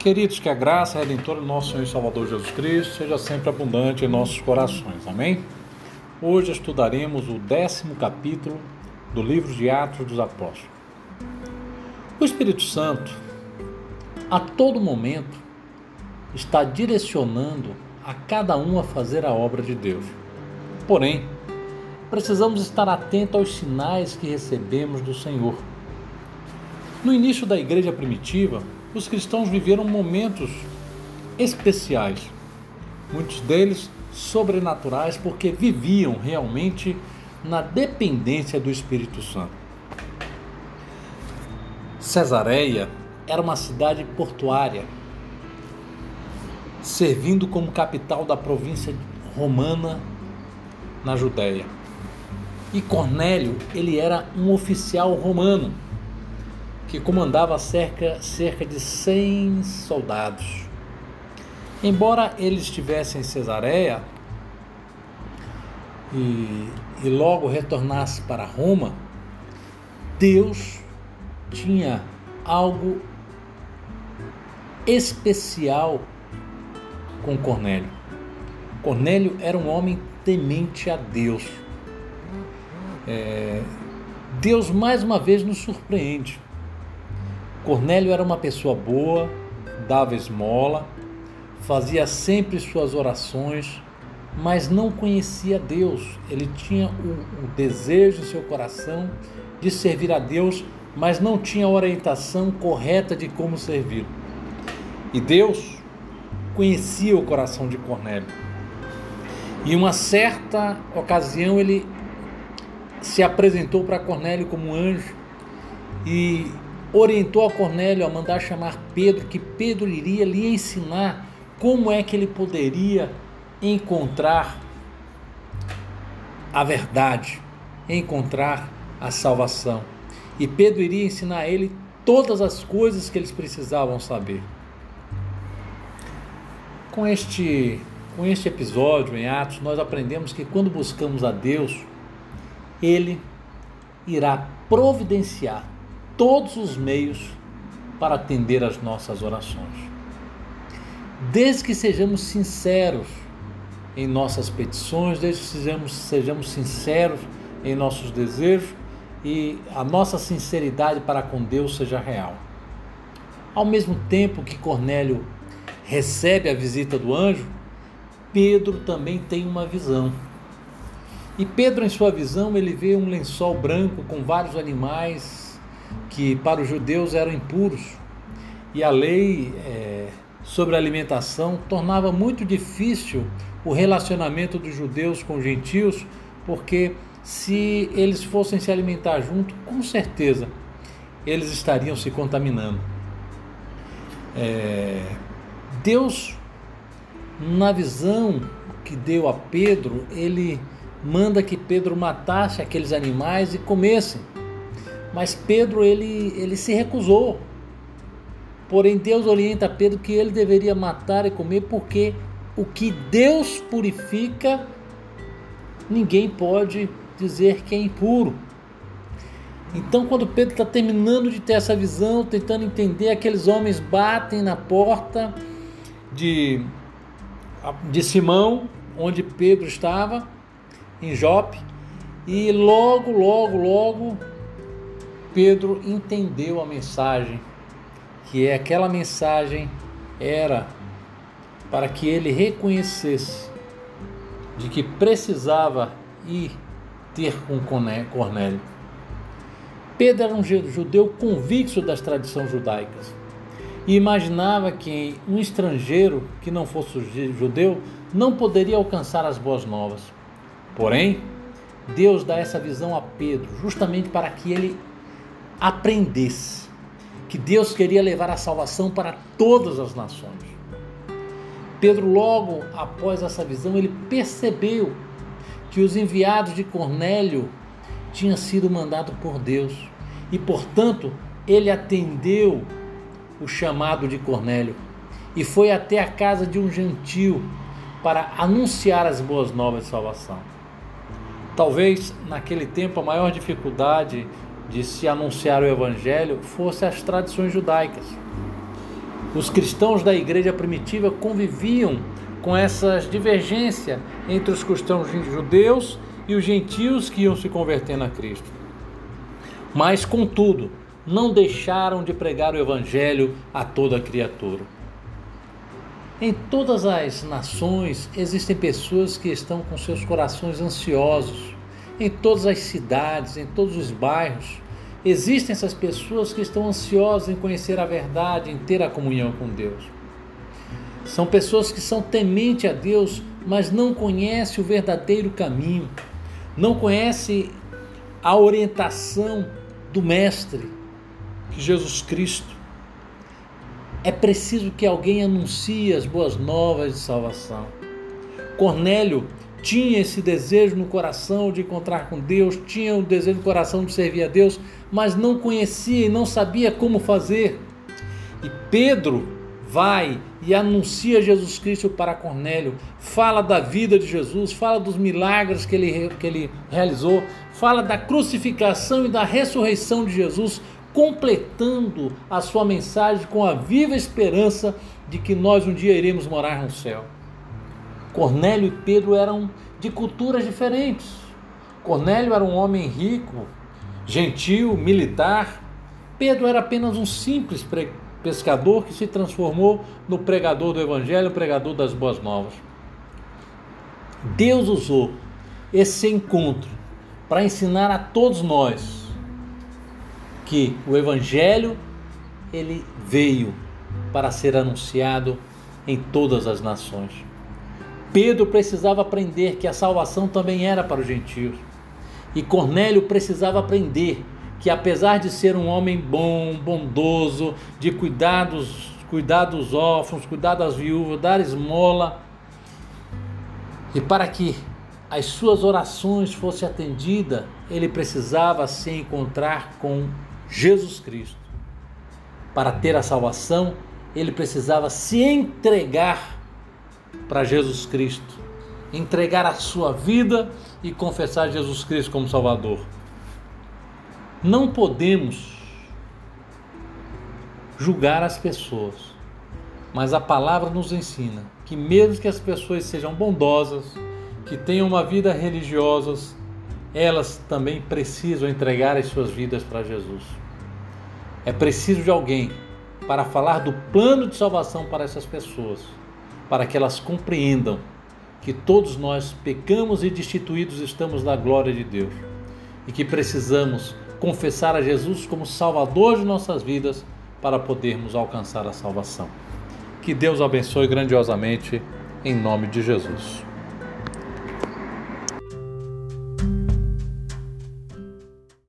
Queridos, que a graça redentora do nosso Senhor e Salvador Jesus Cristo seja sempre abundante em nossos corações. Amém? Hoje estudaremos o décimo capítulo do livro de Atos dos Apóstolos. O Espírito Santo, a todo momento, está direcionando a cada um a fazer a obra de Deus. Porém, precisamos estar atentos aos sinais que recebemos do Senhor. No início da igreja primitiva, os cristãos viveram momentos especiais, muitos deles sobrenaturais, porque viviam realmente na dependência do Espírito Santo. Cesareia era uma cidade portuária, servindo como capital da província romana na Judéia. E Cornélio, ele era um oficial romano que comandava cerca, cerca de 100 soldados. Embora ele estivesse em Cesareia e, e logo retornasse para Roma, Deus tinha algo especial com Cornélio. Cornélio era um homem temente a Deus. É, Deus mais uma vez nos surpreende. Cornélio era uma pessoa boa, dava esmola, fazia sempre suas orações, mas não conhecia Deus. Ele tinha o, o desejo em seu coração de servir a Deus, mas não tinha a orientação correta de como servir. E Deus conhecia o coração de Cornélio. E uma certa ocasião ele se apresentou para Cornélio como um anjo e orientou a Cornélio a mandar chamar Pedro, que Pedro iria lhe ensinar como é que ele poderia encontrar a verdade, encontrar a salvação. E Pedro iria ensinar a ele todas as coisas que eles precisavam saber. Com este, com este episódio em Atos, nós aprendemos que quando buscamos a Deus, Ele irá providenciar todos os meios para atender às nossas orações. Desde que sejamos sinceros em nossas petições, desde que sejamos, sejamos sinceros em nossos desejos e a nossa sinceridade para com Deus seja real. Ao mesmo tempo que Cornélio recebe a visita do anjo, Pedro também tem uma visão. E Pedro, em sua visão, ele vê um lençol branco com vários animais que para os judeus eram impuros e a lei é, sobre alimentação tornava muito difícil o relacionamento dos judeus com os gentios, porque se eles fossem se alimentar junto, com certeza eles estariam se contaminando. É, Deus, na visão que deu a Pedro, ele manda que Pedro matasse aqueles animais e comessem. Mas Pedro ele, ele se recusou. Porém, Deus orienta Pedro que ele deveria matar e comer, porque o que Deus purifica, ninguém pode dizer que é impuro. Então, quando Pedro está terminando de ter essa visão, tentando entender, aqueles homens batem na porta de, de Simão, onde Pedro estava, em Jope, e logo, logo, logo Pedro entendeu a mensagem, que é aquela mensagem era para que ele reconhecesse de que precisava ir ter com Cornélio. Pedro era um judeu convicto das tradições judaicas e imaginava que um estrangeiro que não fosse judeu não poderia alcançar as boas novas. Porém, Deus dá essa visão a Pedro justamente para que ele aprendesse que Deus queria levar a salvação para todas as nações. Pedro, logo após essa visão, ele percebeu que os enviados de Cornélio tinham sido mandados por Deus e, portanto, ele atendeu o chamado de Cornélio e foi até a casa de um gentio para anunciar as boas novas de salvação. Talvez naquele tempo a maior dificuldade de se anunciar o evangelho fosse as tradições judaicas. Os cristãos da igreja primitiva conviviam com essas divergências entre os cristãos judeus e os gentios que iam se convertendo a Cristo. Mas, contudo, não deixaram de pregar o evangelho a toda criatura. Em todas as nações existem pessoas que estão com seus corações ansiosos. Em todas as cidades, em todos os bairros, existem essas pessoas que estão ansiosas em conhecer a verdade, em ter a comunhão com Deus. São pessoas que são temente a Deus, mas não conhecem o verdadeiro caminho, não conhecem a orientação do Mestre, Jesus Cristo é preciso que alguém anuncie as boas novas de salvação. Cornélio tinha esse desejo no coração de encontrar com Deus, tinha o desejo no coração de servir a Deus, mas não conhecia e não sabia como fazer. E Pedro vai e anuncia Jesus Cristo para Cornélio, fala da vida de Jesus, fala dos milagres que ele, que ele realizou, fala da crucificação e da ressurreição de Jesus, completando a sua mensagem com a viva esperança de que nós um dia iremos morar no céu. Cornélio e Pedro eram de culturas diferentes. Cornélio era um homem rico, gentil, militar. Pedro era apenas um simples pescador que se transformou no pregador do Evangelho, pregador das boas novas. Deus usou esse encontro para ensinar a todos nós que o evangelho ele veio para ser anunciado em todas as nações. Pedro precisava aprender que a salvação também era para os gentios. E Cornélio precisava aprender que apesar de ser um homem bom, bondoso, de cuidados, cuidar dos órfãos, cuidar das viúvas, dar esmola, e para que as suas orações fossem atendidas, ele precisava se encontrar com Jesus Cristo. Para ter a salvação, ele precisava se entregar para Jesus Cristo, entregar a sua vida e confessar Jesus Cristo como Salvador. Não podemos julgar as pessoas, mas a palavra nos ensina que, mesmo que as pessoas sejam bondosas, que tenham uma vida religiosa, elas também precisam entregar as suas vidas para Jesus. É preciso de alguém para falar do plano de salvação para essas pessoas, para que elas compreendam que todos nós pecamos e destituídos estamos da glória de Deus e que precisamos confessar a Jesus como Salvador de nossas vidas para podermos alcançar a salvação. Que Deus abençoe grandiosamente em nome de Jesus.